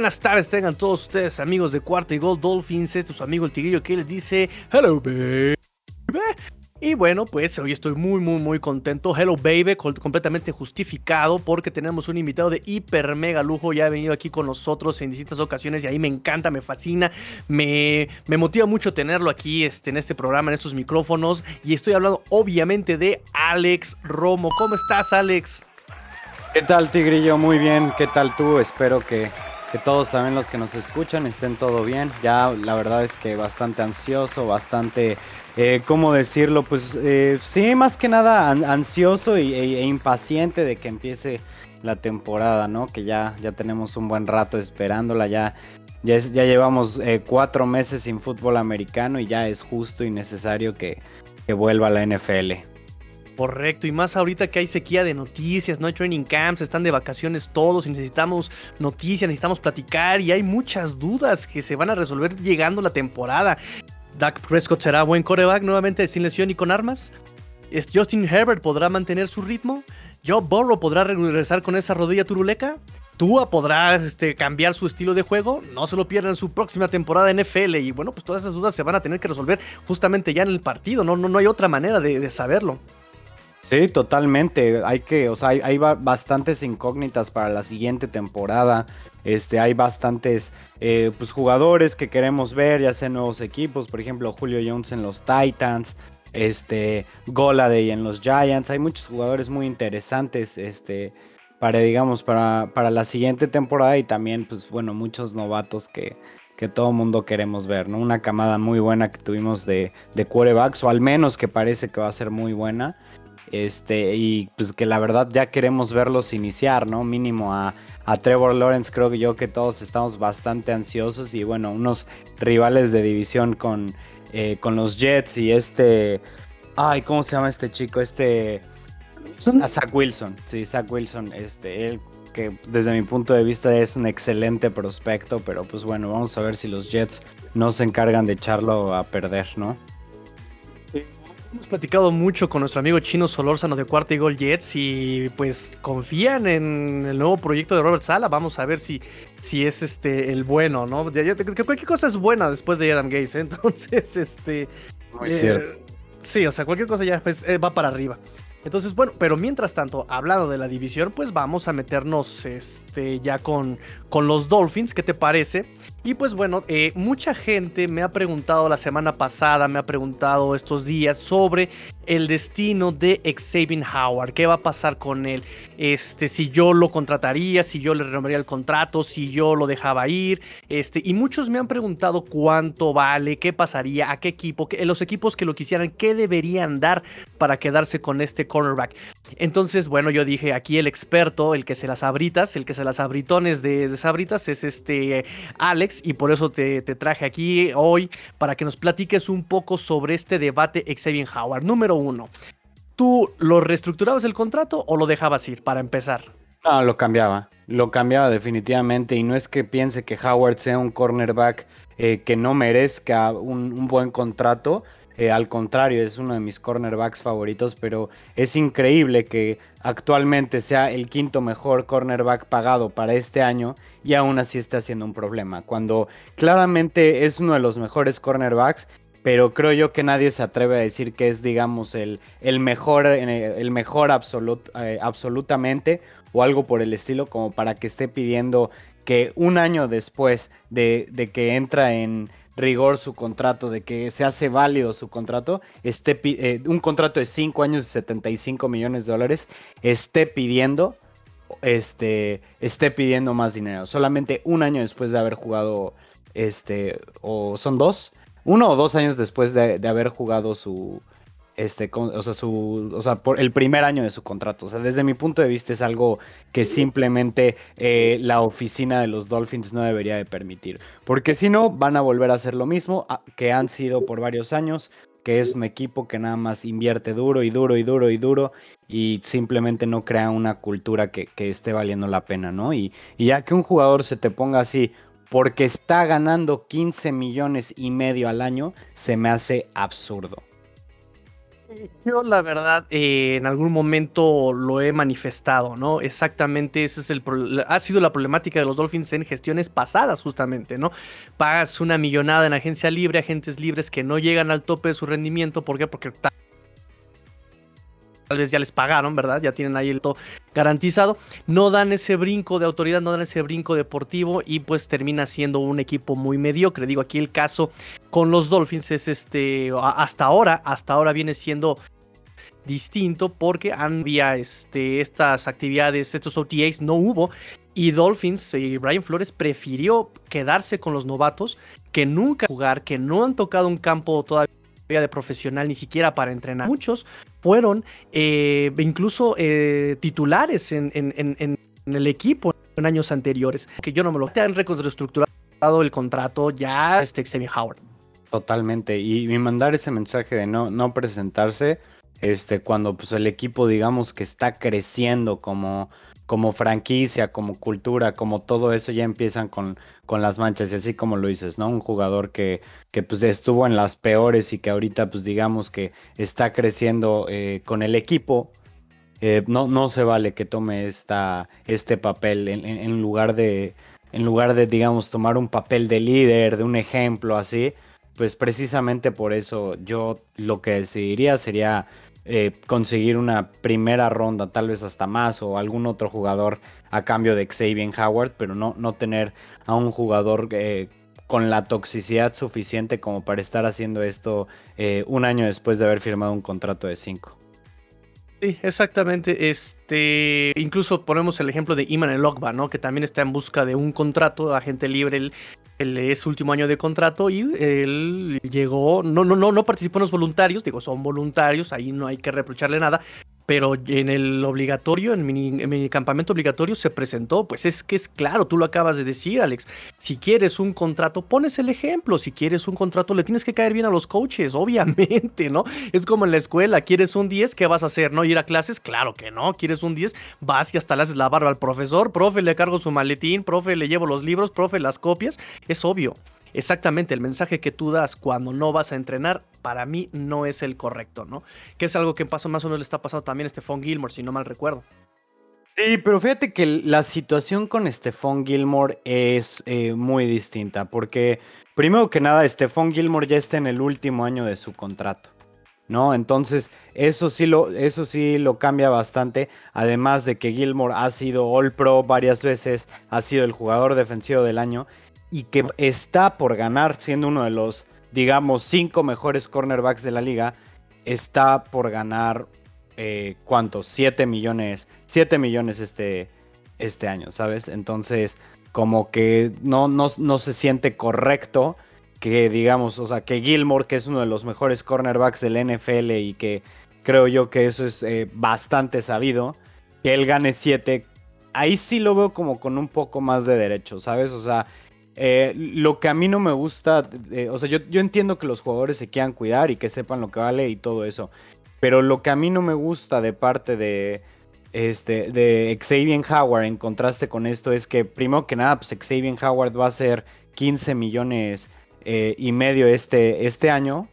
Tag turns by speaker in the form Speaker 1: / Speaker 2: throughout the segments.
Speaker 1: Buenas tardes, tengan todos ustedes amigos de Cuarta y Gold Dolphins. Este es su amigo el Tigrillo que les dice Hello baby. Y bueno, pues hoy estoy muy, muy, muy contento. Hello Baby, completamente justificado porque tenemos un invitado de hiper mega lujo. Ya ha venido aquí con nosotros en distintas ocasiones y ahí me encanta, me fascina. Me, me motiva mucho tenerlo aquí este, en este programa, en estos micrófonos. Y estoy hablando obviamente de Alex Romo. ¿Cómo estás, Alex?
Speaker 2: ¿Qué tal, Tigrillo? Muy bien. ¿Qué tal tú? Espero que, que todos también los que nos escuchan estén todo bien. Ya la verdad es que bastante ansioso, bastante eh, ¿cómo decirlo? Pues eh, sí, más que nada ansioso y, e, e, impaciente de que empiece la temporada, ¿no? Que ya, ya tenemos un buen rato esperándola, ya, ya, ya llevamos eh, cuatro meses sin fútbol americano y ya es justo y necesario que, que vuelva la NFL.
Speaker 1: Correcto, y más ahorita que hay sequía de noticias, no hay training camps, están de vacaciones todos y necesitamos noticias, necesitamos platicar y hay muchas dudas que se van a resolver llegando la temporada. Dak Prescott será buen coreback nuevamente sin lesión y con armas. Justin Herbert podrá mantener su ritmo. Joe Burrow podrá regresar con esa rodilla turuleca. Tua podrá este, cambiar su estilo de juego. No se lo pierdan su próxima temporada en NFL. Y bueno, pues todas esas dudas se van a tener que resolver justamente ya en el partido. No, no, no hay otra manera de, saberlo.
Speaker 2: Sí, totalmente. Hay que, o sea, hay, hay, bastantes incógnitas para la siguiente temporada. Este, hay bastantes eh, pues, jugadores que queremos ver, ya sea nuevos equipos, por ejemplo Julio Jones en los Titans, este, en los Giants, hay muchos jugadores muy interesantes, este, para digamos, para, para la siguiente temporada y también, pues bueno, muchos novatos que, que todo mundo queremos ver, ¿no? Una camada muy buena que tuvimos de, de quarterbacks, o al menos que parece que va a ser muy buena. Este, y pues que la verdad ya queremos verlos iniciar, ¿no? Mínimo a, a Trevor Lawrence creo que yo que todos estamos bastante ansiosos y bueno, unos rivales de división con, eh, con los Jets y este... Ay, ¿cómo se llama este chico? Este... A Zach Wilson, sí, Zach Wilson, este, él que desde mi punto de vista es un excelente prospecto, pero pues bueno, vamos a ver si los Jets no se encargan de echarlo a perder, ¿no?
Speaker 1: Hemos platicado mucho con nuestro amigo Chino Solórzano de Cuarta y Gol Jets y pues confían en el nuevo proyecto de Robert Sala. Vamos a ver si, si es este el bueno, ¿no? cualquier cosa es buena después de Adam Gates, ¿eh? entonces este.
Speaker 2: Muy cierto.
Speaker 1: Eh, sí, o sea, cualquier cosa ya pues, eh, va para arriba. Entonces, bueno, pero mientras tanto, hablando de la división, pues vamos a meternos este, ya con, con los Dolphins, ¿qué te parece? Y pues bueno, eh, mucha gente me ha preguntado la semana pasada, me ha preguntado estos días sobre el destino de Xavier Howard, qué va a pasar con él, este, si yo lo contrataría, si yo le renovaría el contrato, si yo lo dejaba ir, este, y muchos me han preguntado cuánto vale, qué pasaría, a qué equipo, los equipos que lo quisieran, qué deberían dar para quedarse con este cornerback. Entonces, bueno, yo dije aquí el experto, el que se las abritas, el que se las abritones de sabritas es este Alex y por eso te, traje aquí hoy para que nos platiques un poco sobre este debate Xavier Howard. Número uno, ¿tú lo reestructurabas el contrato o lo dejabas ir para empezar?
Speaker 2: No, lo cambiaba, lo cambiaba definitivamente y no es que piense que Howard sea un cornerback eh, que no merezca un buen contrato, eh, al contrario, es uno de mis cornerbacks favoritos, pero es increíble que actualmente sea el quinto mejor cornerback pagado para este año y aún así esté haciendo un problema. Cuando claramente es uno de los mejores cornerbacks, pero creo yo que nadie se atreve a decir que es, digamos, el, mejor, el mejor eh, absolutamente o algo por el estilo, como para que esté pidiendo que un año después de que entra en rigor su contrato, de que se hace válido su contrato, esté, eh, un contrato de 5 años y 75 millones de dólares, esté pidiendo, este, esté pidiendo más dinero. Solamente un año después de haber jugado, este, o son dos, uno o dos años después de haber jugado su, este, o sea, su, o sea, por el primer año de su contrato. O sea, desde mi punto de vista es algo que simplemente eh, la oficina de los Dolphins no debería de permitir. Porque si no, van a volver a hacer lo mismo que han sido por varios años, que es un equipo que nada más invierte duro y duro y duro y duro y simplemente no crea una cultura que, esté valiendo la pena, ¿no? Y, y ya que un jugador se te ponga así porque está ganando 15 millones y medio al año, se me hace absurdo.
Speaker 1: Yo la verdad eh, en algún momento lo he manifestado, ¿no? Exactamente ese es el ha sido la problemática de los Dolphins en gestiones pasadas justamente, ¿no? Pagas una millonada en agencia libre, agentes libres que no llegan al tope de su rendimiento, ¿por qué? Porque tal vez ya les pagaron, ¿verdad? Ya tienen ahí el todo garantizado. No dan ese brinco de autoridad, no dan ese brinco deportivo y pues termina siendo un equipo muy mediocre. Digo, aquí el caso con los Dolphins es este, hasta ahora, hasta ahora viene siendo distinto porque había este, estas actividades, estos OTAs, no hubo. Y Dolphins y Brian Flores prefirió quedarse con los novatos que nunca jugar, que no han tocado un campo todavía de profesional ni siquiera para entrenar. Muchos fueron eh, incluso eh, titulares en, en, el equipo en años anteriores, que yo no me lo... Han reconstructurado el contrato ya este Xavier Howard.
Speaker 2: Totalmente. Y, mandar ese mensaje de no, no presentarse este, cuando pues, el equipo, digamos, que está creciendo como, como franquicia, como cultura, como todo eso, ya empiezan con, con las manchas. Y así como lo dices, ¿no? Un jugador que, que pues estuvo en las peores y que ahorita, pues digamos que está creciendo eh, con el equipo. Eh, no, no se vale que tome esta, este papel en lugar de, en lugar de, digamos, tomar un papel de líder, de un ejemplo así, pues precisamente por eso yo lo que decidiría sería eh, conseguir una primera ronda, tal vez hasta más, o algún otro jugador a cambio de Xavier Howard, pero no, no tener a un jugador eh, con la toxicidad suficiente como para estar haciendo esto eh, un año después de haber firmado un contrato de 5.
Speaker 1: Sí, exactamente. Este, incluso ponemos el ejemplo de Iman Elokba, ¿no? Que también está en busca de un contrato, agente libre es último año de contrato y él llegó, no, no, no, no participó en los voluntarios, digo, son voluntarios, ahí no hay que reprocharle nada, pero en el obligatorio, en mi, campamento obligatorio se presentó, pues es que es claro, tú lo acabas de decir, Alex, si quieres un contrato, pones el ejemplo, si quieres un contrato, le tienes que caer bien a los coaches, obviamente, ¿no? Es como en la escuela, ¿quieres un 10? ¿Qué vas a hacer? ¿No ir a clases? Claro que no, ¿quieres un 10? Vas y hasta le haces la barba al profesor, profe, le cargo su maletín, profe, le llevo los libros, profe, las copias, es obvio exactamente el mensaje que tú das cuando no vas a entrenar, para mí no es el correcto, ¿no? Que es algo que pasó más o menos le está pasando también a Stephon Gilmore, si no mal recuerdo.
Speaker 2: Sí, pero fíjate que la situación con Stephon Gilmore es eh, muy distinta, porque primero que nada, Stephon Gilmore ya está en el último año de su contrato. ¿no? Entonces, eso sí lo, eso sí lo cambia bastante. Además de que Gilmore ha sido All Pro varias veces, ha sido el jugador defensivo del año y que está por ganar, siendo uno de los, digamos, cinco mejores cornerbacks de la liga, está por ganar, eh, ¿cuántos? 7 millones, 7 millones este, este año, ¿sabes? Entonces, como que no, no, no se siente correcto que, digamos, o sea, que Gilmore, que es uno de los mejores cornerbacks del NFL y que creo yo que eso es eh, bastante sabido, que él gane 7, ahí sí lo veo como con un poco más de derecho, ¿sabes? O sea, eh, lo que a mí no me gusta, eh, o sea, yo, entiendo que los jugadores se quieran cuidar y que sepan lo que vale y todo eso. Pero lo que a mí no me gusta de parte de, este, de Xavier Howard en contraste con esto es que, primero que nada, pues Xavier Howard va a ser 15 millones eh, y medio este, este año.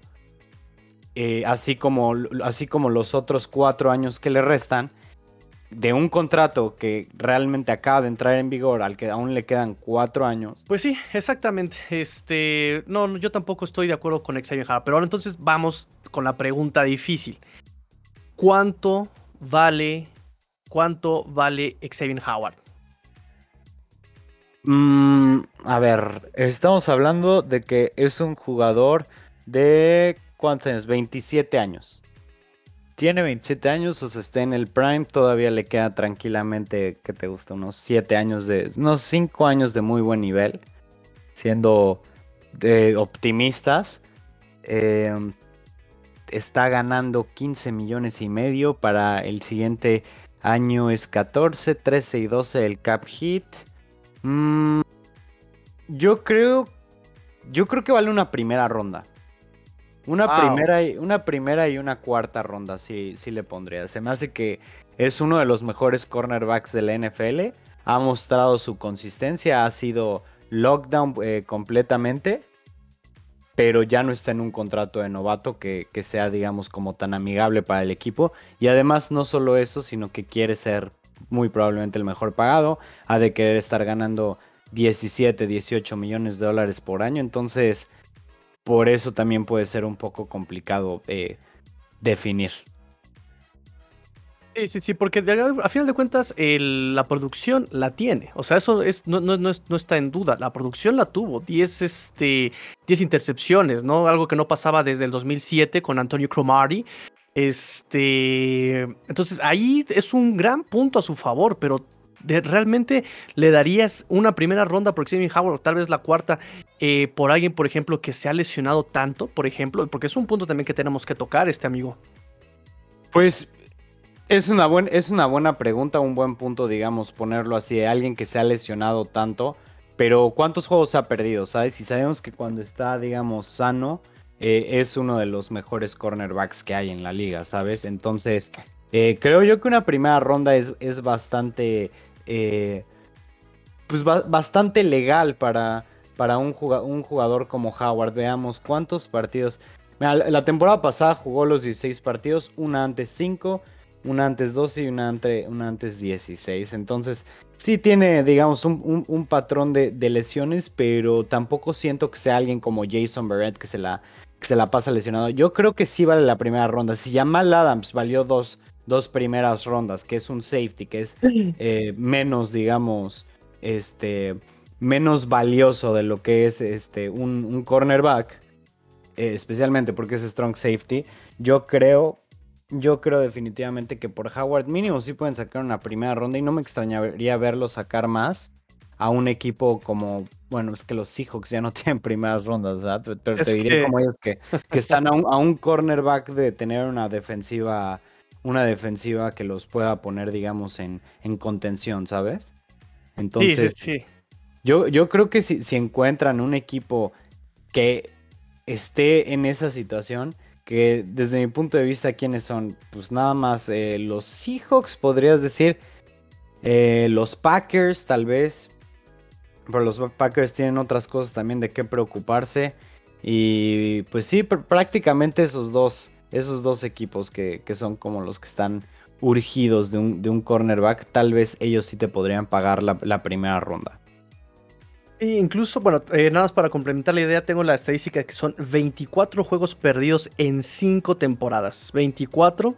Speaker 2: así, como, así como los otros cuatro años que le restan de un contrato que realmente acaba de entrar en vigor, al que aún le quedan cuatro años.
Speaker 1: Pues sí, exactamente. Este, no, yo tampoco estoy de acuerdo con Xavier Howard, pero ahora entonces vamos con la pregunta difícil. ¿Cuánto vale, cuánto vale Xavier Howard?
Speaker 2: Mm, a ver, estamos hablando de que es un jugador de ¿cuántos años? 27 años tiene 27 años, o sea, está en el prime, todavía le queda tranquilamente, ¿qué te gusta? Unos 7 años de, unos 5 años de muy buen nivel, siendo de optimistas. Em, está ganando 15 millones y medio para el siguiente año es 14, 13 y 12 el cap hit. Mm, yo creo, yo creo que vale una primera ronda. Una, primera y, una primera y una cuarta ronda, sí, sí le pondría. Se me hace que es uno de los mejores cornerbacks de la NFL. Ha mostrado su consistencia, ha sido lockdown eh, completamente. pero ya no está en un contrato de novato que, que, sea, digamos, como tan amigable para el equipo. Y además no solo eso, sino que quiere ser muy probablemente el mejor pagado, ha de querer estar ganando 17, 18 millones de dólares por año, entonces por eso también puede ser un poco complicado eh, definir.
Speaker 1: Sí, sí, sí, porque a final de cuentas la producción la tiene. O sea, eso es, no, no, no, está en duda. La producción la tuvo. 10 este, intercepciones, ¿no? Algo que no pasaba desde el 2007 con Antonio Cromartie. Este, entonces ahí es un gran punto a su favor, pero realmente le darías una primera ronda por Xavier Howard, tal vez la cuarta, eh, por alguien, por ejemplo, que se ha lesionado tanto, por ejemplo, porque es un punto también que tenemos que tocar, este amigo.
Speaker 2: Pues es una, es una buena pregunta, un buen punto, digamos, ponerlo así, de alguien que se ha lesionado tanto, pero ¿cuántos juegos ha perdido? ¿Sabes? Y sabemos que cuando está, digamos, sano, eh, es uno de los mejores cornerbacks que hay en la liga, ¿sabes? Entonces, eh, creo yo que una primera ronda es, es bastante, eh, pues bastante legal para, para un, un jugador como Howard. Veamos cuántos partidos. la temporada pasada jugó los 16 partidos, una antes 5 una antes 12 y una, una antes 16. Entonces, sí tiene, digamos, un, patrón de, lesiones, pero tampoco siento que sea alguien como Jason Barrett que se, la, se la pasa lesionado. Yo creo que sí vale la primera ronda. Si Jamal Adams valió dos, dos primeras rondas, que es un safety, que es eh, menos, digamos, este, menos valioso de lo que es este, un, cornerback, eh, especialmente porque es strong safety, yo creo yo creo definitivamente que por Howard mínimo sí pueden sacar una primera ronda y no me extrañaría verlo sacar más a un equipo como, bueno, es que los Seahawks ya no tienen primeras rondas, ¿verdad? Pero te diré como ellos que, están a un, cornerback de tener una defensiva, una defensiva que los pueda poner, digamos, en, en contención, ¿sabes? Entonces, sí, sí, Yo, yo creo que si, si encuentran un equipo que esté en esa situación, que desde mi punto de vista, ¿quiénes son? Pues nada más eh, los Seahawks, podrías decir. Eh, los Packers, tal vez. Pero los Packers tienen otras cosas también de qué preocuparse. Y pues sí, prácticamente esos dos, esos dos equipos que, son como los que están urgidos de un, de un, cornerback, tal vez ellos sí te podrían pagar la primera ronda
Speaker 1: incluso, bueno, eh, nada más para complementar la idea, tengo la estadística que son 24 juegos perdidos en 5 temporadas. 24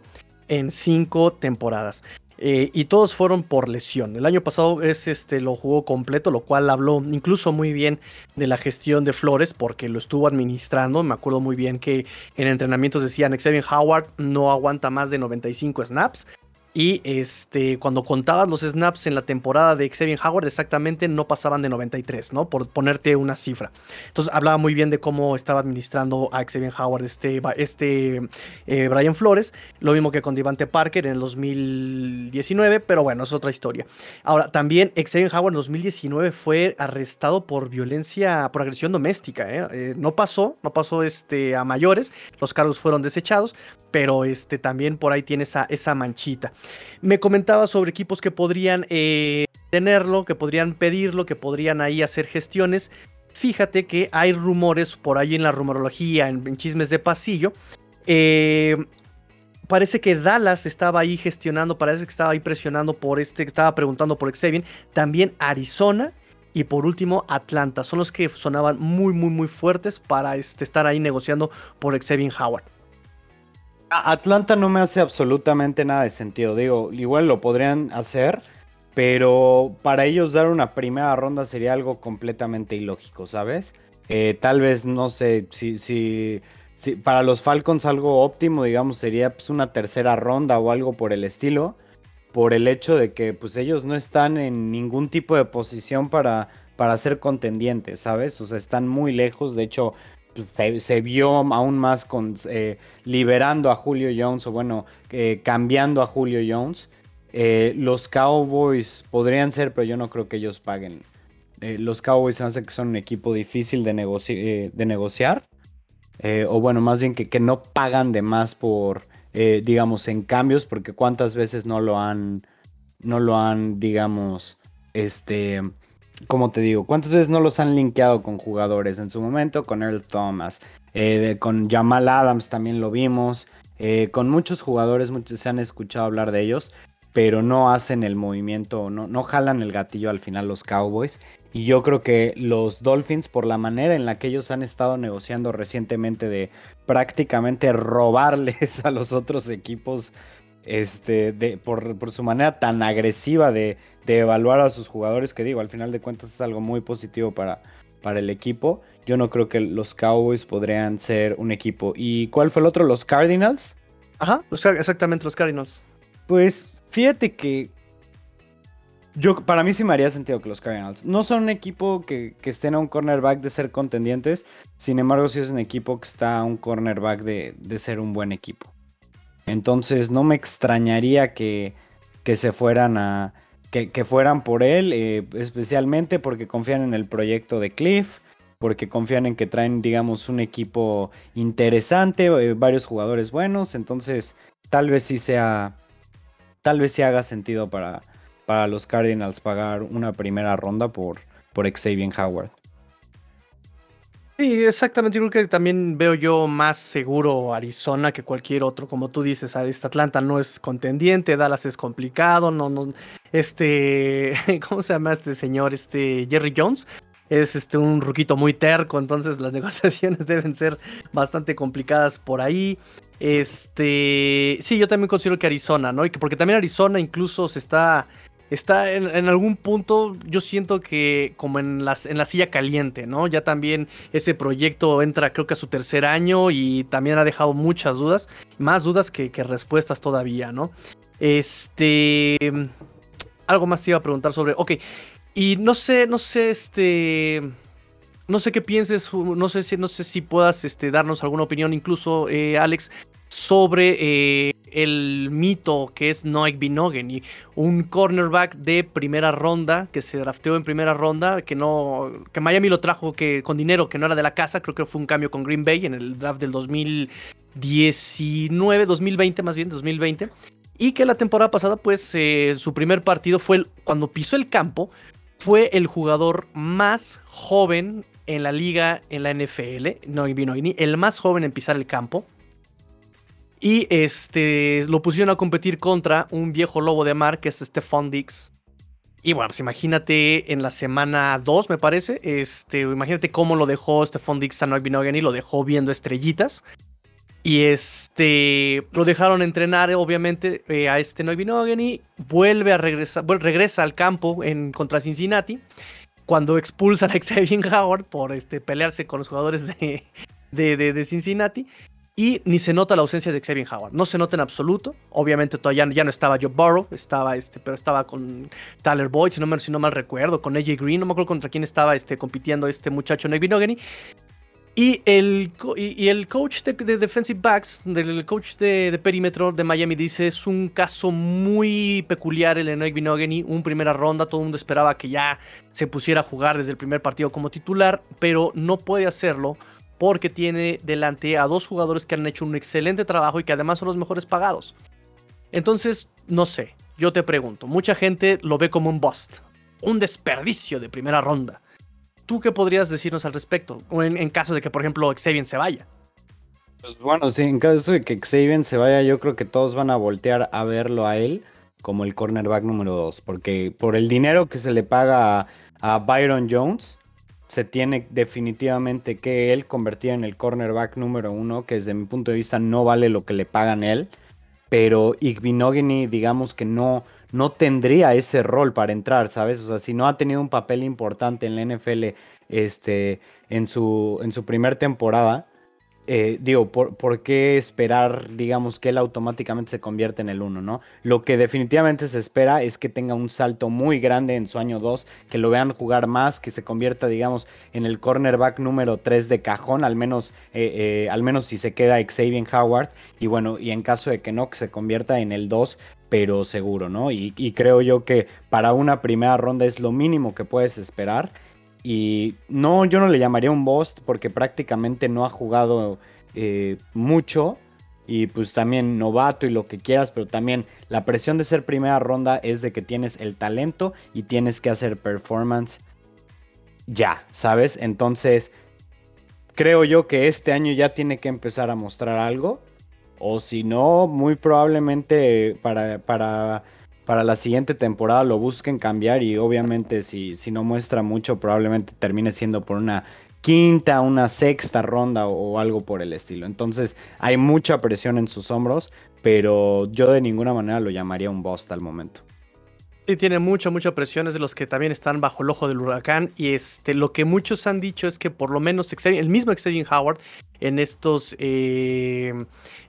Speaker 1: en 5 temporadas. Eh, y todos fueron por lesión. El año pasado es, este, lo jugó completo, lo cual habló incluso muy bien de la gestión de Flores, porque lo estuvo administrando. Me acuerdo muy bien que en entrenamientos decían, Xavier Howard no aguanta más de 95 snaps. Y este, cuando contabas los snaps en la temporada de Xavier Howard, exactamente no pasaban de 93, ¿no? Por ponerte una cifra. Entonces hablaba muy bien de cómo estaba administrando a Xavier Howard este, este eh, Brian Flores. Lo mismo que con Devante Parker en el 2019, pero bueno, es otra historia. Ahora, también Xavier Howard en 2019 fue arrestado por violencia, por agresión doméstica. ¿eh? Eh, no pasó, no pasó este, a mayores. Los cargos fueron desechados, pero este, también por ahí tiene esa, esa manchita. Me comentaba sobre equipos que podrían eh, tenerlo, que podrían pedirlo, que podrían ahí hacer gestiones. Fíjate que hay rumores por ahí en la rumorología, en, chismes de pasillo. Eh, parece que Dallas estaba ahí gestionando, parece que estaba ahí presionando por este, estaba preguntando por Xavier. También Arizona y por último Atlanta. Son los que sonaban muy, muy, muy fuertes para este, estar ahí negociando por Xavier Howard.
Speaker 2: Atlanta no me hace absolutamente nada de sentido. Digo, igual lo podrían hacer, pero para ellos dar una primera ronda sería algo completamente ilógico, ¿sabes? Eh, tal vez, no sé, si, si, para los Falcons algo óptimo, digamos, sería pues, una tercera ronda o algo por el estilo, por el hecho de que pues ellos no están en ningún tipo de posición para, para ser contendientes, ¿sabes? O sea, están muy lejos, de hecho, se, vio aún más con eh, liberando a Julio Jones o bueno, eh, cambiando a Julio Jones. Eh, los Cowboys podrían ser, pero yo no creo que ellos paguen. los Cowboys se que son un equipo difícil de, de negociar. o bueno, más bien que, que, no pagan de más por, digamos, en cambios, porque cuántas veces no lo han, no lo han, digamos, este, como te digo, ¿cuántas veces no los han linkeado con jugadores en su momento? Con Earl Thomas, eh, con Jamal Adams también lo vimos, eh, con muchos jugadores, muchos se han escuchado hablar de ellos, pero no hacen el movimiento, no, no jalan el gatillo al final los Cowboys. Y yo creo que los Dolphins, por la manera en la que ellos han estado negociando recientemente de prácticamente robarles a los otros equipos, este, de, por, por su manera tan agresiva de, de, evaluar a sus jugadores, que digo, al final de cuentas es algo muy positivo para, para el equipo. Yo no creo que los Cowboys podrían ser un equipo. ¿Y cuál fue el otro? ¿Los Cardinals?
Speaker 1: Ajá, exactamente los Cardinals.
Speaker 2: Pues fíjate que yo, para mí sí me haría sentido que los Cardinals. No son un equipo que, estén a un cornerback de ser contendientes. Sin embargo, sí es un equipo que está a un cornerback de, ser un buen equipo. Entonces no me extrañaría que, se fueran a. Que, fueran por él. Eh, especialmente porque confían en el proyecto de Cliff. Porque confían en que traen, digamos, un equipo interesante. Eh, varios jugadores buenos. Entonces, tal vez sí sea. Tal vez sí haga sentido para para los Cardinals pagar una primera ronda por, por Xavier Howard.
Speaker 1: Sí, exactamente. Yo creo que también veo yo más seguro Arizona que cualquier otro. Como tú dices, Atlanta no es contendiente, Dallas es complicado, no, no, este, ¿cómo se llama este señor? Este Jerry Jones es este un ruquito muy terco, entonces las negociaciones deben ser bastante complicadas por ahí. Este, sí, yo también considero que Arizona, ¿no? Y que porque también Arizona incluso se está está en, algún punto, yo siento que como en, las, en la silla caliente, ¿no? Ya también ese proyecto entra creo que a su tercer año y también ha dejado muchas dudas, más dudas que, respuestas todavía, ¿no? Este... Algo más te iba a preguntar sobre... Ok, y no sé, no sé, este... No sé qué pienses, no sé si, no sé si puedas este, darnos alguna opinión, incluso, eh, Alex, sobre eh, el mito que es Noek Binogany, un cornerback de primera ronda que se drafteó en primera ronda, que no que Miami lo trajo que con dinero que no era de la casa, creo que fue un cambio con Green Bay en el draft del 2019, 2020 más bien, 2020. Y que la temporada pasada, pues, eh, su primer partido fue cuando pisó el campo, fue el jugador más joven en la liga, en la NFL, Noek Binogany, el más joven en pisar el campo. Y este, lo pusieron a competir contra un viejo lobo de mar que es Stephon Dix. Y bueno, pues imagínate en la semana 2, me parece. Este, imagínate cómo lo dejó Stephon Dix a Noah y lo dejó viendo estrellitas. Y este, lo dejaron entrenar, obviamente, eh, a este Binogany. Vuelve a regresar, regresa al campo en, contra Cincinnati. Cuando expulsan a Xavier Howard por este, pelearse con los jugadores de, de, de Cincinnati. Y ni se nota la ausencia de Xavier Howard. No se nota en absoluto. Obviamente todavía ya no estaba Joe Burrow, estaba este, pero estaba con Tyler Boyd, si no, si no mal recuerdo, con AJ Green, no me acuerdo contra quién estaba este, compitiendo este muchacho Navy Binogany. Y el, y, el coach de, defensive backs, del coach de, perímetro de Miami, dice: es un caso muy peculiar el de Noik Binogany. Un primera ronda, todo el mundo esperaba que ya se pusiera a jugar desde el primer partido como titular, pero no puede hacerlo porque tiene delante a dos jugadores que han hecho un excelente trabajo y que además son los mejores pagados. Entonces, no sé, yo te pregunto, mucha gente lo ve como un bust, un desperdicio de primera ronda. ¿Tú qué podrías decirnos al respecto? O en, caso de que, por ejemplo, Xavier se vaya.
Speaker 2: Pues bueno, sí, en caso de que Xavier se vaya, yo creo que todos van a voltear a verlo a él como el cornerback número 2, porque por el dinero que se le paga a Byron Jones, se tiene definitivamente que él convertir en el cornerback número uno, que desde mi punto de vista no vale lo que le pagan él, pero Igbinogini digamos que no, no tendría ese rol para entrar, ¿sabes? O sea, si no ha tenido un papel importante en la NFL este, en, su, en su primer temporada, eh, digo, ¿por, qué esperar, digamos, que él automáticamente se convierta en el 1, ¿no? Lo que definitivamente se espera es que tenga un salto muy grande en su año 2, que lo vean jugar más, que se convierta, digamos, en el cornerback número 3 de cajón, al menos, eh, eh, al menos si se queda Xavier Howard, y bueno, y en caso de que no, que se convierta en el 2, pero seguro, ¿no? Y creo yo que para una primera ronda es lo mínimo que puedes esperar. Y no, yo no le llamaría un bust porque prácticamente no ha jugado eh, mucho. Y pues también novato y lo que quieras, pero también la presión de ser primera ronda es de que tienes el talento y tienes que hacer performance. ya, ¿sabes? Entonces, creo yo que este año ya tiene que empezar a mostrar algo. O si no, muy probablemente para, para, para la siguiente temporada lo busquen cambiar. Y obviamente si, si no muestra mucho, probablemente termine siendo por una quinta, una sexta ronda o, algo por el estilo. Entonces hay mucha presión en sus hombros, pero yo de ninguna manera lo llamaría un boss al momento.
Speaker 1: Tiene mucha, mucha presión, es de los que también están bajo el ojo del huracán. Y este, lo que muchos han dicho es que por lo menos el mismo Xavier Howard en estos, eh,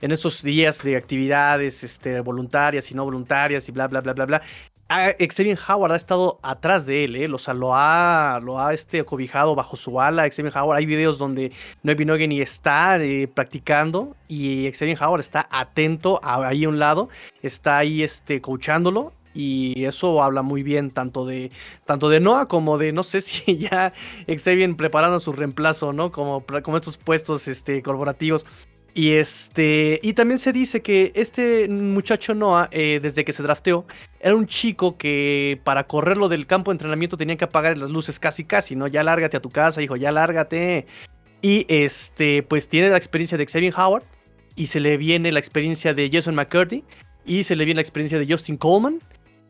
Speaker 1: en estos días de actividades este, voluntarias y no voluntarias y bla, bla, bla, bla, bla, Xavier Howard ha estado atrás de él, o sea, lo ha, lo ha este, acobijado bajo su ala. Xavier Howard, hay videos donde Noe Nogeni está eh, practicando y Xavier Howard está atento ahí a un lado, está ahí este, coachándolo y eso habla muy bien tanto de tanto de Noah como de no sé si ya Xavier preparando su reemplazo, ¿no? Como, como estos puestos este, corporativos. Y este. Y también se dice que este muchacho Noah, eh, desde que se drafteó, era un chico que para correrlo del campo de entrenamiento tenía que apagar las luces casi casi, ¿no? Ya lárgate a tu casa, hijo, ya lárgate. Y este, pues tiene la experiencia de Xavier Howard. Y se le viene la experiencia de Jason McCurdy. Y se le viene la experiencia de Justin Coleman.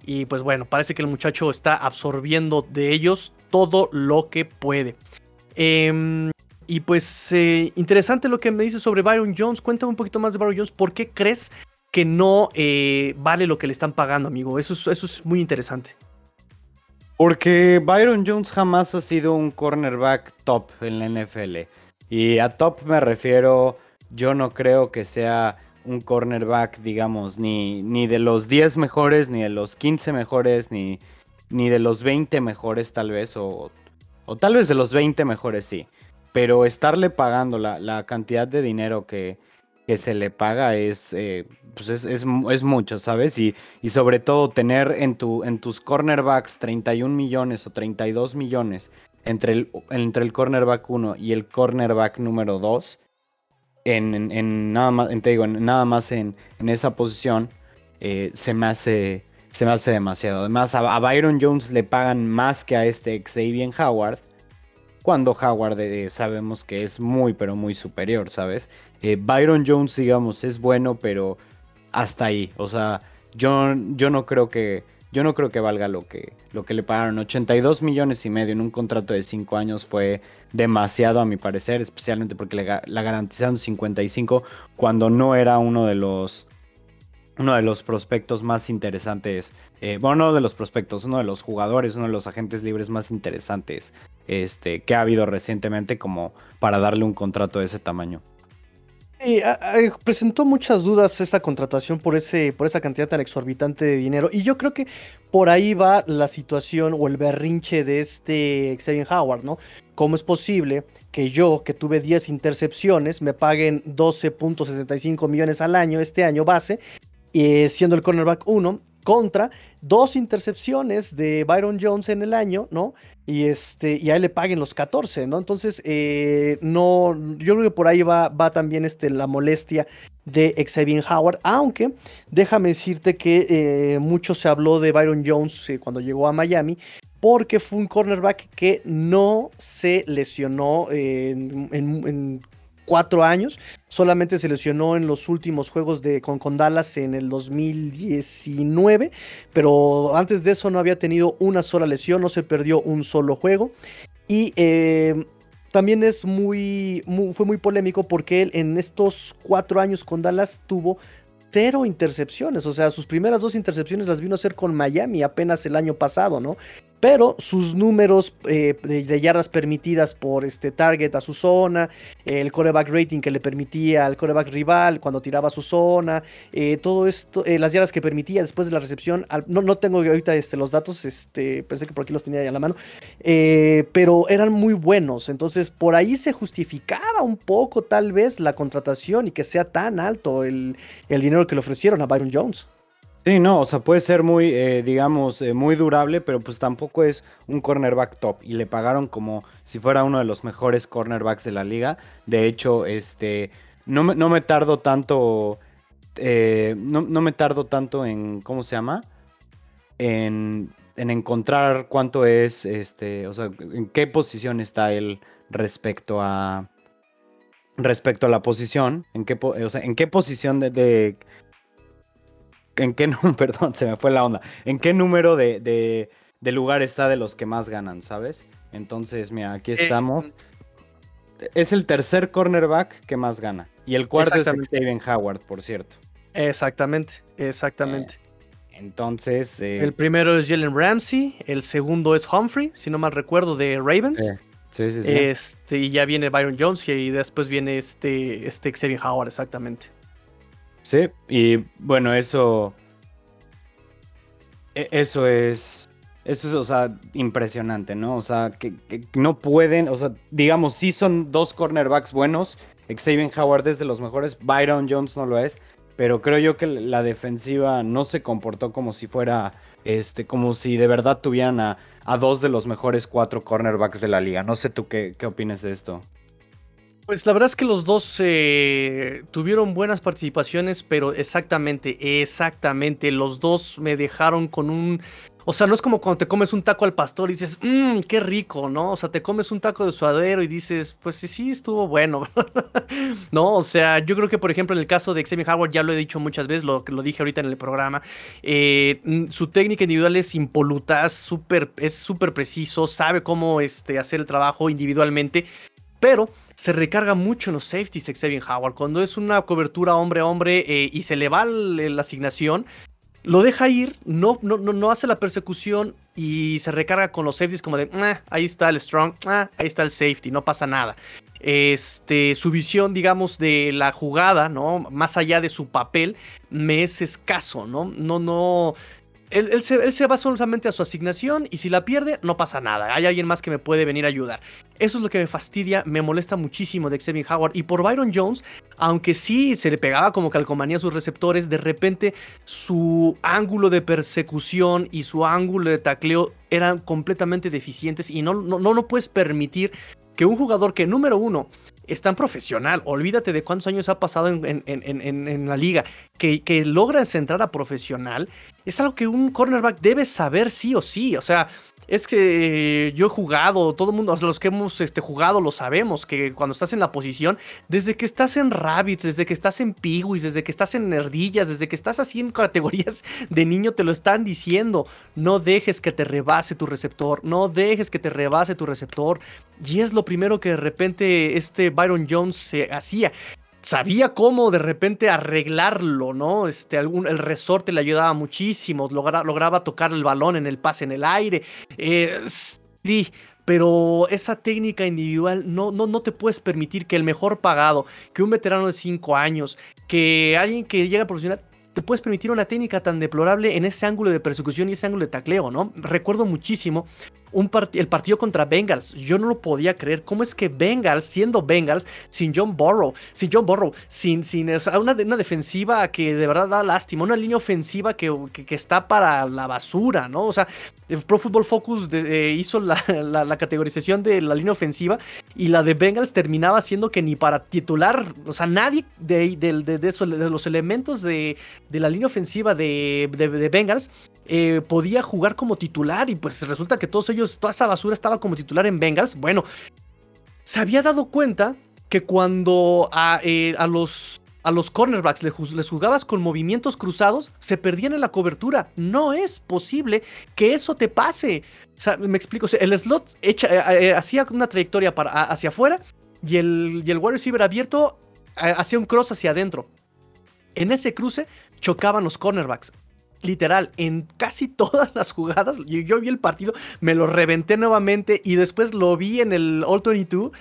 Speaker 1: Y pues bueno, parece que el muchacho está absorbiendo de ellos todo lo que puede. Em, y pues eh, interesante lo que me dices sobre Byron Jones. Cuéntame un poquito más de Byron Jones. ¿Por qué crees que no eh, vale lo que le están pagando, amigo? Eso es, eso es muy interesante.
Speaker 2: Porque Byron Jones jamás ha sido un cornerback top en la NFL. Y a top me refiero, yo no creo que sea un cornerback, digamos, ni, ni de los 10 mejores, ni de los 15 mejores, ni, ni de los 20 mejores tal vez, o, o tal vez de los 20 mejores sí. Pero estarle pagando la, cantidad de dinero que, que se le paga es, eh, pues es, es, es, mucho, ¿sabes? Y, y sobre todo tener en, tu, en tus cornerbacks 31 millones o 32 millones entre el, entre el cornerback 1 y el cornerback número 2 en, nada más, te digo, en, nada más en, esa posición, eh, se, me hace, se me hace demasiado. Además, a, Byron Jones le pagan más que a este Xavier Howard, cuando Howard eh, sabemos que es muy, pero muy superior, ¿sabes? Eh, Byron Jones, digamos, es bueno, pero hasta ahí. O sea, yo, yo no creo que yo no creo que valga lo que, lo que le pagaron. 82 millones y medio en un contrato de 5 años fue demasiado a mi parecer, especialmente porque le, la garantizaron 55 cuando no era uno de los uno de los prospectos más interesantes, eh, bueno, no de los prospectos, uno de los jugadores, uno de los agentes libres más interesantes este, que ha habido recientemente como para darle un contrato de ese tamaño.
Speaker 1: Sí, presentó muchas dudas esta contratación por, ese, por esa cantidad tan exorbitante de dinero. Y yo creo que por ahí va la situación o el berrinche de este Xavier Howard, ¿no? ¿Cómo es posible que yo, que tuve 10 intercepciones, me paguen 12.65 millones al año este año base, eh, siendo el cornerback 1, contra dos intercepciones de Byron Jones en el año, ¿no? Y este, y a él le paguen los 14, ¿no? Entonces, eh, no, yo creo que por ahí va, va también este, la molestia de Xavier Howard, aunque déjame decirte que eh, mucho se habló de Byron Jones eh, cuando llegó a Miami, porque fue un cornerback que no se lesionó en cuatro años. Solamente se lesionó en los últimos juegos de, con, Dallas en el 2019, pero antes de eso no había tenido una sola lesión, no se perdió un solo juego. Y eh, también es muy, fue muy polémico porque él en estos cuatro años con Dallas tuvo cero intercepciones, o sea, sus primeras dos intercepciones las vino a hacer con Miami apenas el año pasado, ¿no? Pero sus números eh, de, yardas permitidas por este target a su zona, el coreback rating que le permitía al coreback rival cuando tiraba a su zona, eh, todo esto, eh, las yardas que permitía después de la recepción, no, no tengo ahorita este, los datos, este, pensé que por aquí los tenía a la mano, pero eran muy buenos, entonces por ahí se justificaba un poco tal vez la contratación y que sea tan alto el, el dinero que le ofrecieron a Byron Jones.
Speaker 2: Sí, no, o sea, puede ser muy, eh, digamos, eh, muy durable, pero pues tampoco es un cornerback top. Y le pagaron como si fuera uno de los mejores cornerbacks de la liga. De hecho, este, no me, no me tardo tanto, eh, no, me tardo tanto en, ¿cómo se llama? en, encontrar cuánto es, este, o sea, en qué posición está él respecto a respecto a la posición, en qué, o sea, en qué posición de, en qué perdón, se me fue la onda, en qué número de, de, lugar está de los que más ganan, ¿sabes? Entonces, mira, aquí eh, estamos. es el tercer cornerback que más gana. Y el cuarto es Steven Howard, por cierto.
Speaker 1: Exactamente, exactamente.
Speaker 2: entonces. Eh,
Speaker 1: el primero es Jalen Ramsey, el segundo es Humphrey, si no mal recuerdo, de Ravens. Sí, sí, sí. Este, y ya viene Byron Jones y después viene este, este Xavier Howard, exactamente.
Speaker 2: Sí, y bueno, eso. E, eso es. Eso es, o sea, impresionante, ¿no? O sea, que, no pueden, o sea, digamos, sí son dos cornerbacks buenos. Xavier Howard es de los mejores, Byron Jones no lo es, pero creo yo que la defensiva no se comportó como si fuera, este, como si de verdad tuvieran a, a dos de los mejores cuatro cornerbacks de la liga. No sé tú qué, qué opinas de esto.
Speaker 1: Pues la verdad es que los dos eh, tuvieron buenas participaciones, pero exactamente, exactamente, los dos me dejaron con un o sea, no es como cuando te comes un taco al pastor y dices, mmm, qué rico, ¿no? O sea, te comes un taco de suadero y dices, pues sí, sí, estuvo bueno. no, o sea, yo creo que, por ejemplo, en el caso de Xavier Howard, ya lo he dicho muchas veces, lo, lo dije ahorita en el programa, eh, su técnica individual es impoluta, super, es súper preciso, sabe cómo este, hacer el trabajo individualmente, pero se recarga mucho en los safeties Xavier Howard. Cuando es una cobertura hombre a hombre eh, y se le va la asignación, lo deja ir, no, no, no, hace la persecución y se recarga con los safeties como de, ah, ahí está el strong, ah, ahí está el safety, no pasa nada. Este, su visión, digamos, de la jugada, ¿no? Más allá de su papel, me es escaso, ¿no? No, no, él, se, va solamente a su asignación y si la pierde, no pasa nada. Hay alguien más que me puede venir a ayudar. Eso es lo que me fastidia, me molesta muchísimo de Xavier Howard. Y por Byron Jones, aunque sí se le pegaba como calcomanía a sus receptores, de repente su ángulo de persecución y su ángulo de tacleo eran completamente deficientes y no, no, no puedes permitir que un jugador que, número uno, es tan profesional, olvídate de cuántos años ha pasado en, la liga, que, que logra centrar a profesional, es algo que un cornerback debe saber sí o sí. O sea, es que yo he jugado, todo el mundo, los que hemos este, jugado lo sabemos, que cuando estás en la posición, desde que estás en Rabbits, desde que estás en Piguis, desde que estás en Nerdillas, desde que estás así en categorías de niño, te lo están diciendo. No dejes que te rebase tu receptor, no dejes que te rebase tu receptor. Y es lo primero que de repente este Byron Jones se hacía sabía cómo de repente arreglarlo, ¿no? Este, algún, el resorte le ayudaba muchísimo, lograba tocar el balón en el pase en el aire. Eh, sí, pero esa técnica individual no, no, no te puedes permitir que el mejor pagado, que un veterano de 5 años, que alguien que llega a profesional te puedes permitir una técnica tan deplorable en ese ángulo de persecución y ese ángulo de tacleo, ¿no? Recuerdo muchísimo el partido contra Bengals. Yo no lo podía creer. ¿Cómo es que Bengals, siendo Bengals, sin John Burrow, sin John Burrow, sin, una, defensiva que de verdad da lástima, una línea ofensiva que, está para la basura, ¿no? O sea, Pro Football Focus eh, hizo la, categorización de la línea ofensiva y la de Bengals terminaba siendo que ni para titular, o sea, nadie de, de, de, de los elementos de, la línea ofensiva de, Bengals eh, podía jugar como titular y pues resulta que todos ellos, toda esa basura estaba como titular en Bengals. Bueno, se había dado cuenta que cuando a, eh, los, a los cornerbacks les, jugabas con movimientos cruzados, se perdían en la cobertura. No es posible que eso te pase. me explico, el slot eh, hacía una trayectoria hacia afuera y el, y el wide receiver abierto hacía un cross hacia adentro. En ese cruce chocaban los cornerbacks literal, en casi todas las jugadas, yo, vi el partido, me lo reventé nuevamente y después lo vi en el All 22.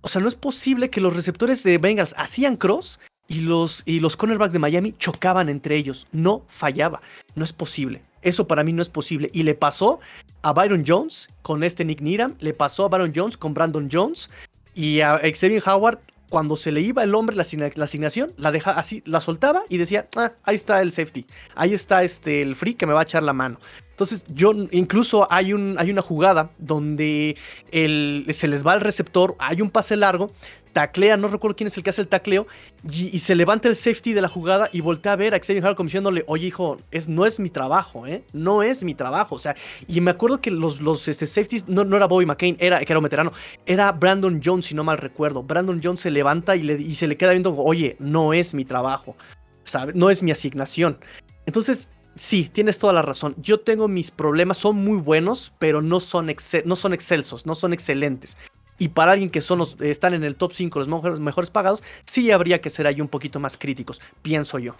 Speaker 1: O sea, no es posible que los receptores de Bengals hacían cross y los, y los cornerbacks de Miami chocaban entre ellos. No fallaba. No es posible. Eso para mí no es posible. Y le pasó a Byron Jones con este Nick Needham, le pasó a Byron Jones con Brandon Jones y a Xavier Howard cuando se le iba el hombre la, asignación, la deja así, la soltaba y decía, ah, ahí está el safety, ahí está este, el free que me va a echar la mano. Entonces, yo incluso hay, un, hay una jugada donde el, se les va el receptor, hay un pase largo, taclea, no recuerdo quién es el que hace el tacleo, y, se levanta el safety de la jugada y voltea a ver a Xavier Howard como diciéndole, oye hijo, es, no es mi trabajo, ¿eh? No es mi trabajo. O sea, y me acuerdo que los, los este, safeties, no, no era Bobby McCain, era, que era un veterano, era Brandon Jones, si no mal recuerdo. Brandon Jones se levanta y, le, y se le queda viendo, oye, no es mi trabajo, ¿sabe? No es mi asignación. Entonces, Sí, tienes toda la razón. Yo tengo mis problemas, son muy buenos, pero no son, no son excelsos, no son excelentes. Y para alguien que son los, están en el top 5, los mejores, pagados, sí habría que ser ahí un poquito más críticos, pienso yo.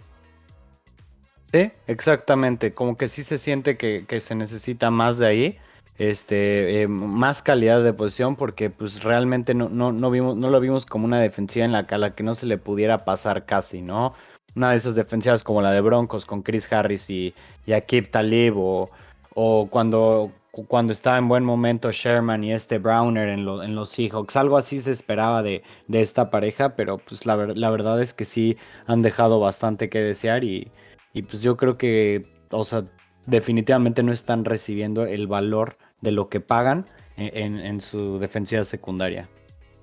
Speaker 2: Sí, exactamente. Como que sí se siente que, se necesita más de ahí. Este, eh, más calidad de posición porque pues realmente no, no, no, vimos, no lo vimos como una defensiva en la, la que no se le pudiera pasar casi, ¿no? una de esas defensivas como la de Broncos con Chris Harris y, y Akib Talib o, cuando, cuando estaba en buen momento Sherman y este Browner en, en los Seahawks. Algo así se esperaba de, esta pareja, pero pues la, la, verdad es que sí han dejado bastante que desear y, pues yo creo que, o sea, definitivamente no están recibiendo el valor de lo que pagan en, en su defensiva secundaria.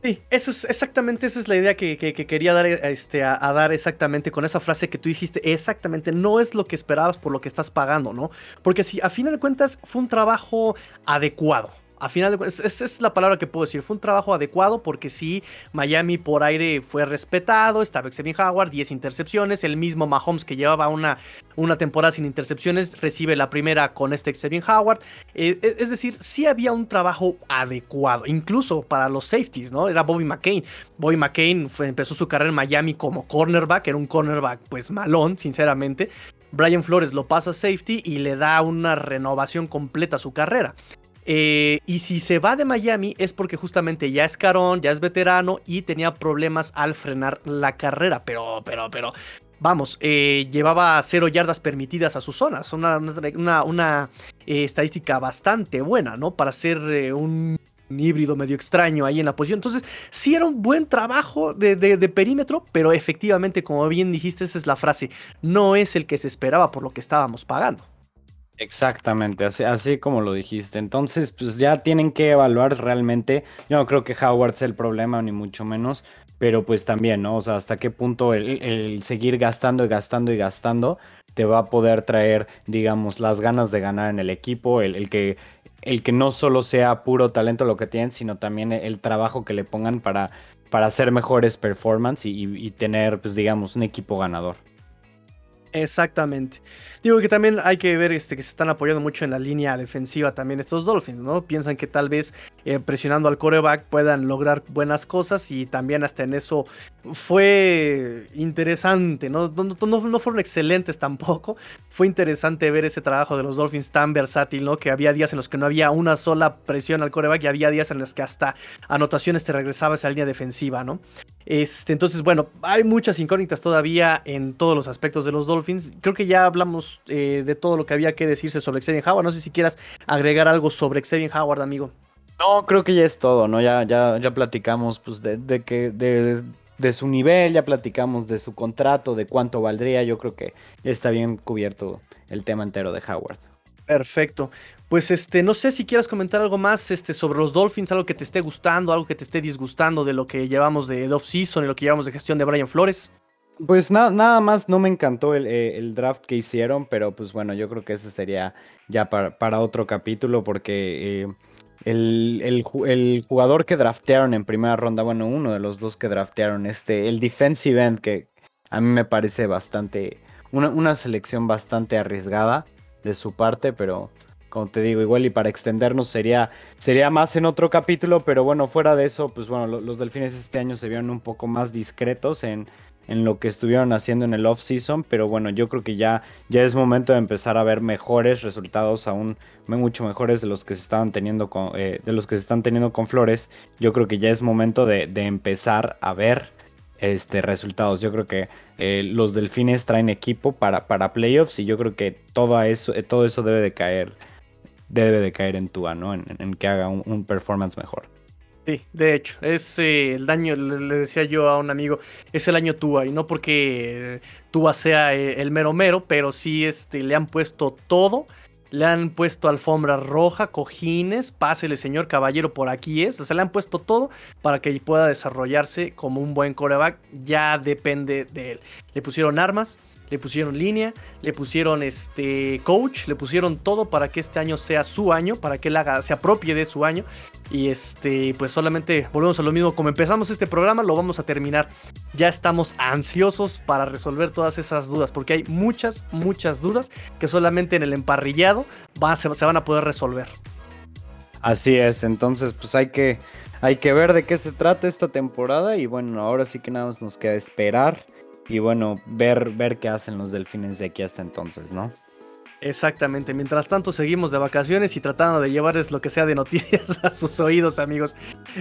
Speaker 1: Sí, eso es exactamente esa es la idea que, quería dar este, a, dar exactamente con esa frase que tú dijiste. Exactamente, no es lo que esperabas por lo que estás pagando, ¿no? Porque si a fin de cuentas fue un trabajo adecuado. A final de esa es la palabra que puedo decir. Fue un trabajo adecuado porque sí, Miami por aire fue respetado. Estaba Xavier Howard, 10 intercepciones. El mismo Mahomes que llevaba una, una temporada sin intercepciones recibe la primera con este Xavier Howard. Eh, e, es decir, sí había un trabajo adecuado, incluso para los safeties, ¿no? Era Bobby McCain. Bobby McCain empezó su carrera en Miami como cornerback, era un cornerback pues malón, sinceramente. Brian Flores lo pasa a safety y le da una renovación completa a su carrera. Eh, y si se va de Miami es porque justamente ya es carón, ya es veterano y tenía problemas al frenar la carrera. Pero, pero, pero, vamos, eh, llevaba cero yardas permitidas a sus zonas. Una, una, eh, estadística bastante buena, ¿no? Para ser un híbrido medio extraño ahí en la posición. Entonces, sí era un buen trabajo de, de, perímetro, pero efectivamente, como bien dijiste, esa es la frase, no es el que se esperaba por lo que estábamos pagando.
Speaker 2: Exactamente, así, como lo dijiste. Entonces, pues ya tienen que evaluar realmente. Yo no creo que Howard sea el problema, ni mucho menos, pero pues también, ¿no? O sea, hasta qué punto el, seguir gastando y gastando y gastando te va a poder traer, digamos, las ganas de ganar en el equipo, el, que, el que no solo sea puro talento lo que tienen, sino también el trabajo que le pongan para, para hacer mejores performance y, y tener, pues digamos, un equipo ganador.
Speaker 1: Exactamente. Digo que también hay que ver este, que se están apoyando mucho en la línea defensiva también estos Dolphins, ¿no? Piensan que tal vez eh, presionando al coreback puedan lograr buenas cosas y también hasta en eso fue interesante, ¿no? No, no, fueron excelentes tampoco. Fue interesante ver ese trabajo de los Dolphins tan versátil, ¿no? Que había días en los que no había una sola presión al coreback y había días en los que hasta anotaciones te regresaba esa línea defensiva, ¿no? Este, entonces, bueno, hay muchas incógnitas todavía en todos los aspectos de los Dolphins. Creo que ya hablamos eh, de todo lo que había que decirse sobre Xavier Howard. No sé si quieras agregar algo sobre Xavier Howard, amigo.
Speaker 2: No, creo que ya es todo, ¿no? Ya, ya, ya platicamos pues, de, que de, de, su nivel, ya platicamos de su contrato, de cuánto valdría. Yo creo que ya está bien cubierto el tema entero de Howard.
Speaker 1: Perfecto. Pues este, no sé si quieras comentar algo más este, sobre los Dolphins, algo que te esté gustando, algo que te esté disgustando de lo que llevamos de, off-season y lo que llevamos de gestión de Brian Flores.
Speaker 2: Pues nada más no me encantó eh, el, draft que hicieron, pero pues bueno, yo creo que ese sería ya para, otro capítulo porque eh, el, jugador que draftearon en primera ronda, bueno, uno de los dos que draftearon, este, el defensive end, que a mí me parece bastante, una selección bastante arriesgada de su parte, pero como te digo, igual y para extendernos sería, sería más en otro capítulo, pero bueno, fuera de eso, pues bueno, los delfines este año se vieron un poco más discretos en, en lo que estuvieron haciendo en el off-season, pero bueno, yo creo que ya, ya es momento de empezar a ver mejores resultados, aún mucho mejores de los que se estaban teniendo con, eh, de los que se están teniendo con Flores. Yo creo que ya es momento de, empezar a ver este, resultados. Yo creo que eh, los delfines traen equipo para, para playoffs y yo creo que todo eso, eh, todo eso debe de caer, debe de caer en Tua, ¿no? En, que haga un performance mejor.
Speaker 1: Sí, de hecho, es eh, el daño, le, decía yo a un amigo, es el año Tua, y no porque Tua sea el mero mero, pero sí este, le han puesto todo le han puesto alfombra roja, cojines, pásele señor caballero, por aquí es, o sea, le han puesto todo para que pueda desarrollarse como un buen coreback, ya depende de él. Le pusieron armas, le pusieron línea, le pusieron este coach, le pusieron todo para que este año sea su año, para que él se apropie de su año. Y este, pues solamente volvemos a lo mismo. Como empezamos este programa, lo vamos a terminar. Ya estamos ansiosos para resolver todas esas dudas, porque hay muchas, muchas dudas que solamente en el emparrillado se, se van a poder resolver.
Speaker 2: Así es, entonces pues hay que, hay que ver de qué se trata esta temporada y bueno, ahora sí que nada más nos queda esperar y bueno, ver, ver qué hacen los delfines de aquí hasta entonces, ¿no?
Speaker 1: Exactamente, mientras tanto seguimos de vacaciones y tratando de llevarles lo que sea de noticias a sus oídos, amigos.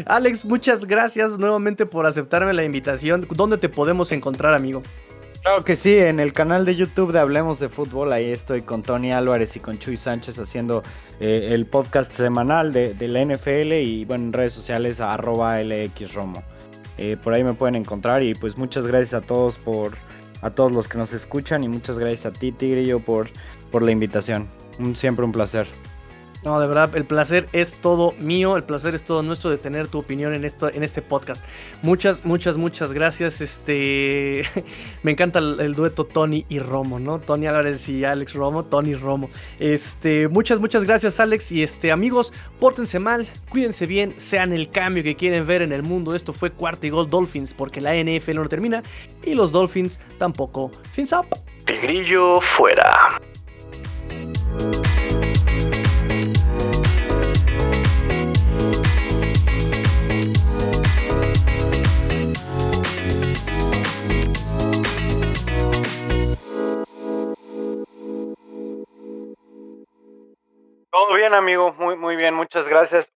Speaker 1: Alex, muchas gracias nuevamente por aceptarme la invitación. ¿Dónde te podemos encontrar, amigo?
Speaker 2: Claro que sí, en el canal de YouTube de Hablemos de Fútbol, ahí estoy con Tony Álvarez y con Chuy Sánchez haciendo eh, el podcast semanal de, de, la NFL y bueno, en redes sociales arroba LXRomo. Eh, por ahí me pueden encontrar y pues muchas gracias a todos por a todos los que nos escuchan y muchas gracias a ti Tigrillo por, por la invitación. siempre un placer.
Speaker 1: No, de verdad, el placer es todo mío, el placer es todo nuestro de tener tu opinión en esto, en este podcast. Muchas, muchas, muchas gracias. Este, me encanta el, dueto Tony y Romo, ¿no? Tony Álvarez y Alex Romo, Tony Romo. Este, muchas, muchas gracias, Alex. Y este, amigos, pórtense mal, cuídense bien, sean el cambio que quieren ver en el mundo. Esto fue cuarto y gol Dolphins, porque la NFL no termina y los Dolphins tampoco. Fins up.
Speaker 3: Tigrillo fuera.
Speaker 2: Todo bien, amigo. Muy, muy bien. Muchas gracias.